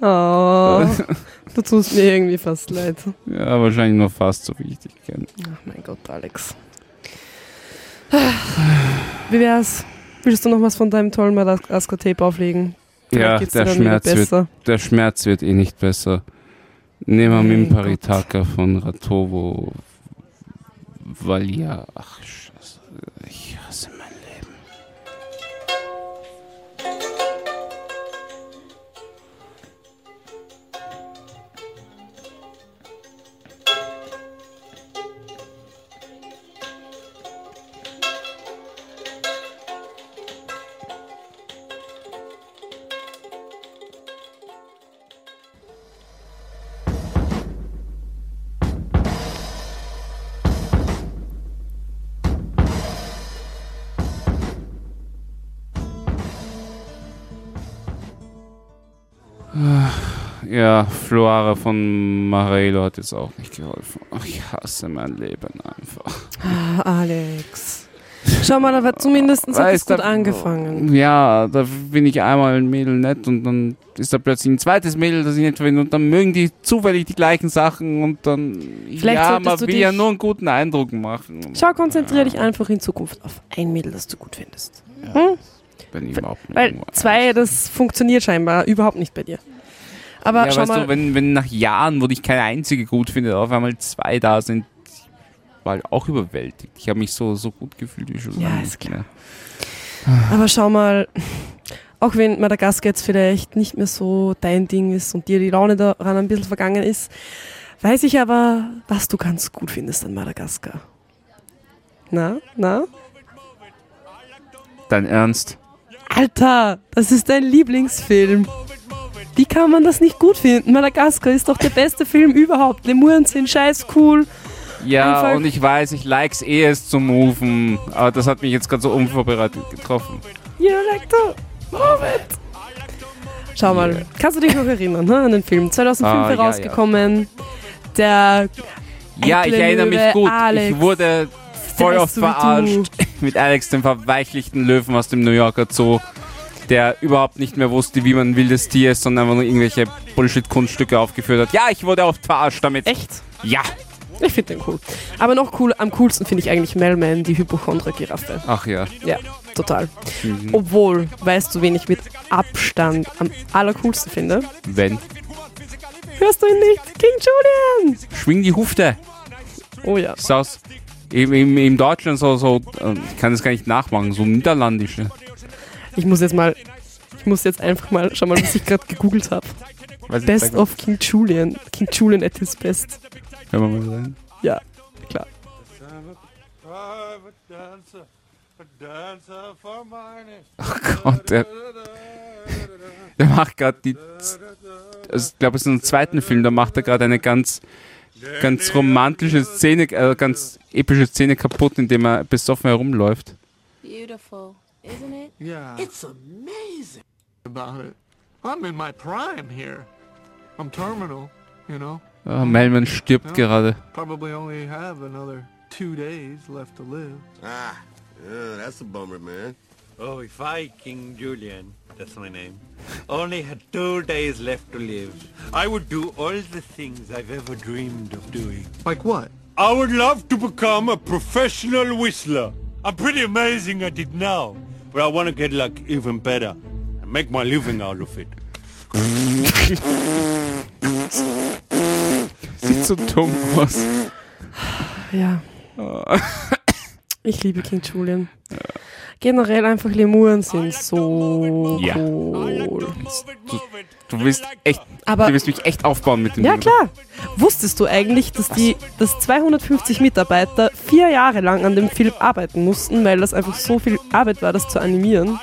S3: Oh, du tust mir irgendwie fast leid.
S4: Ja, wahrscheinlich nur fast so wie ich dich kenne.
S3: Ach mein Gott, Alex. Wie wär's? Willst du noch was von deinem tollen Madagaskar-Tape auflegen?
S4: Ja,
S3: geht's
S4: der Schmerz, wird, der Schmerz wird eh nicht besser. Nehmen wir Mimparitaka von Ratovo. Valia. Ach, Scheiße. Ich hasse mein Ja, Floara von Marelo hat jetzt auch nicht geholfen. Ach, ich hasse mein Leben einfach.
S3: Ah, Alex. Schau mal, da war zumindest hat gut angefangen.
S4: Ja, da bin ich einmal ein Mädel nett und dann ist da plötzlich ein zweites Mädel, das ich nicht finde und dann mögen die zufällig die gleichen Sachen und dann
S3: Vielleicht
S4: ja, man
S3: du
S4: will ja nur einen guten Eindruck machen.
S3: Schau, konzentriere dich einfach in Zukunft auf ein Mädel, das du gut findest. Hm?
S4: Wenn ich überhaupt nicht
S3: Weil zwei, das funktioniert scheinbar überhaupt nicht bei dir. Aber
S4: ja,
S3: schau
S4: weißt
S3: mal,
S4: du, wenn, wenn nach Jahren, wo ich keine einzige gut finde, auf einmal zwei da sind, ich war halt auch überwältigt. Ich habe mich so, so gut gefühlt wie schon
S3: Ja, ist
S4: nicht mehr.
S3: aber schau mal, auch wenn Madagaskar jetzt vielleicht nicht mehr so dein Ding ist und dir die Laune daran ein bisschen vergangen ist, weiß ich aber, was du ganz gut findest an Madagaskar. Na, na?
S4: Dein Ernst?
S3: Alter, das ist dein Lieblingsfilm. Wie kann man das nicht gut finden? Madagaskar ist doch der beste Film überhaupt. Lemuren sind scheiß cool.
S4: Ja,
S3: Einfach-
S4: und ich weiß, ich likes eh es zu moven, aber das hat mich jetzt gerade so unvorbereitet getroffen.
S3: You like to move it. Schau mal, kannst du dich noch erinnern ne, an den Film? 2005
S4: Ah, ja, ja.
S3: herausgekommen. Der
S4: Ja, ich erinnere mich gut.
S3: Alex.
S4: Ich wurde voll oft verarscht mit Alex, dem verweichlichten Löwen aus dem New Yorker Zoo, der überhaupt nicht mehr wusste, wie man ein wildes Tier ist, sondern einfach nur irgendwelche Bullshit-Kunststücke aufgeführt hat. Ja, ich wurde oft verarscht damit.
S3: Echt?
S4: Ja.
S3: Ich finde den cool. Aber noch cool, am coolsten finde ich eigentlich Melman, die Hypochondra-Giraffe.
S4: Ach ja.
S3: Ja, total.
S4: Mhm.
S3: Obwohl, weißt du, wen ich mit Abstand am allercoolsten finde?
S4: Wenn.
S3: Hörst du ihn nicht? King Julian!
S4: Schwing die Hufte.
S3: Oh ja.
S4: Ist aus. Im, im, Im Deutschland so, so, äh, ich kann das gar nicht nachmachen, so niederländische.
S3: Ich muss jetzt mal, ich muss jetzt einfach mal, schau mal, was ich gerade gegoogelt habe. Best of King Julian. King Julian at his best.
S4: Hören wir mal rein.
S3: Ja, klar.
S4: Gott, der, der macht gerade die. Also ich glaube, es ist ein zweiten Film, da macht er gerade eine ganz, ganz romantische Szene, äh, ganz epische Szene kaputt, indem er besoffen herumläuft.
S5: Beautiful, isn't it?
S10: Yeah. It's amazing about it. I'm in my prime here. I'm terminal, you know.
S4: Ah, Melman stirbt gerade.
S10: Probably only have another two days left to live.
S11: Ah, yeah, that's a bummer, man.
S12: Oh, if I, King Julian, that's my name, only had two days left to live, I would do all the things I've ever dreamed of doing.
S10: Like what?
S12: I would love to become a professional whistler. I'm pretty amazing at it now, but I want to get like even better and make my living out of it.
S4: Sieht so dumm aus.
S3: Ja. Oh. Ich liebe King Julian. Generell einfach Lemuren sind so
S4: Ja.
S3: cool.
S4: Du, du willst echt,
S3: Aber-
S4: du willst mich echt aufbauen mit dem
S3: Ja
S4: Ding.
S3: klar. Wusstest du eigentlich, dass die, dass 250 Mitarbeiter vier Jahre lang an dem Film arbeiten mussten, weil das einfach so viel Arbeit war, das zu animieren?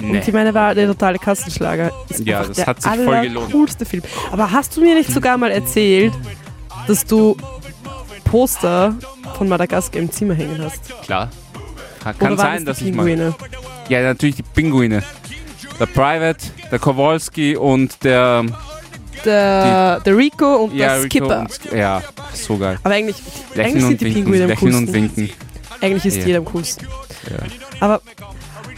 S4: Nee.
S3: Und ich meine, war der totale Kassenschlager. Ist
S4: Ja, das
S3: der
S4: hat sich voll gelohnt.
S3: coolste Film. Aber hast du mir nicht sogar mal erzählt, dass du Poster von Madagaskar im Zimmer hängen hast?
S4: Klar. Kann,
S3: Oder
S4: sein, dass
S3: die
S4: ich mal.
S3: Pinguine?
S4: Ja, natürlich die Pinguine. Der Private, der Kowalski und der.
S3: Der, der Rico und
S4: ja,
S3: der Skipper.
S4: Und, ja, so geil.
S3: Aber eigentlich,
S4: Lächeln
S3: eigentlich sind die
S4: winken,
S3: Pinguine am
S4: lächeln
S3: coolsten.
S4: und winken.
S3: Eigentlich ist
S4: Ja.
S3: jeder am coolsten.
S4: Ja.
S3: Aber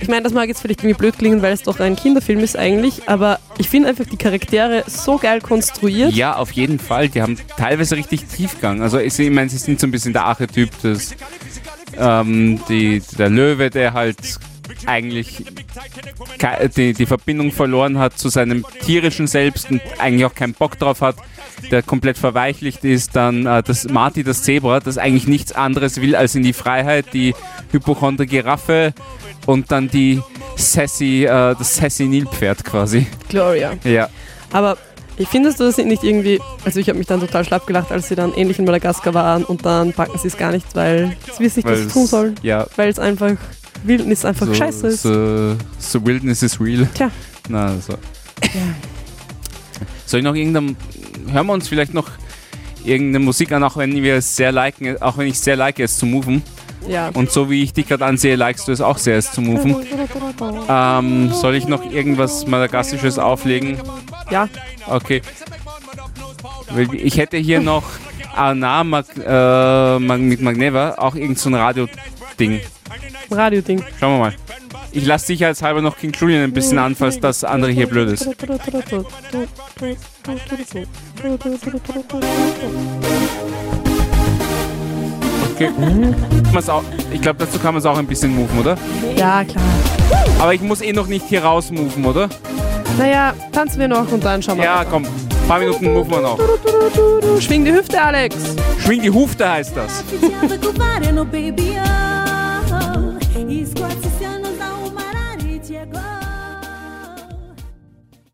S3: ich meine, das mag jetzt vielleicht irgendwie blöd klingen, weil es doch ein Kinderfilm ist eigentlich, aber ich finde einfach die Charaktere so geil konstruiert.
S4: Ja, auf jeden Fall. Die haben teilweise richtig Tiefgang. Also ich, meine, sie sind so ein bisschen der Archetyp des ähm, die, der Löwe, der halt eigentlich die, die Verbindung verloren hat zu seinem tierischen Selbst und eigentlich auch keinen Bock drauf hat, der komplett verweichlicht ist, dann äh, das Marty, das Zebra, das eigentlich nichts anderes will als in die Freiheit, die hypochondre Giraffe und dann die Sassy, äh, das Sassy Nilpferd quasi.
S3: Gloria.
S4: Ja.
S3: Aber ich findest du das nicht irgendwie, also ich habe mich dann total schlapp gelacht, als sie dann ähnlich in Madagaskar waren und dann packen sie es gar nicht, weil sie wissen nicht, was sie tun sollen.
S4: Ja.
S3: Weil es einfach Wildnis einfach
S4: so,
S3: scheiße ist.
S4: So, so Wilderness is real.
S3: Tja.
S4: Na, so. Soll ich noch irgendein. Hören wir uns vielleicht noch irgendeine Musik an, auch wenn wir es sehr liken, auch wenn ich sehr like es zu moven.
S3: Ja.
S4: Und so wie ich dich gerade ansehe, likest du es auch sehr es zu moven. Ähm, soll ich noch irgendwas Madagassisches auflegen?
S3: Ja.
S4: Okay. Ich hätte hier noch Arna Mag, äh, mit Magneva, auch irgend so Radio-Ding.
S3: Radio-Ding.
S4: Schauen wir mal. Ich lasse sicherheitshalber noch King Julian ein bisschen an, falls das andere hier blöd ist. Okay. Ich glaube, dazu kann man es auch ein bisschen moven, oder?
S3: Ja, klar.
S4: Aber ich muss eh noch nicht hier raus moven, oder?
S3: Naja, tanzen wir noch und dann schauen wir
S4: Ja,
S3: weiter.
S4: komm. Ein paar Minuten moven wir noch.
S3: Schwing die Hüfte, Alex.
S4: Schwing die Hufte heißt das.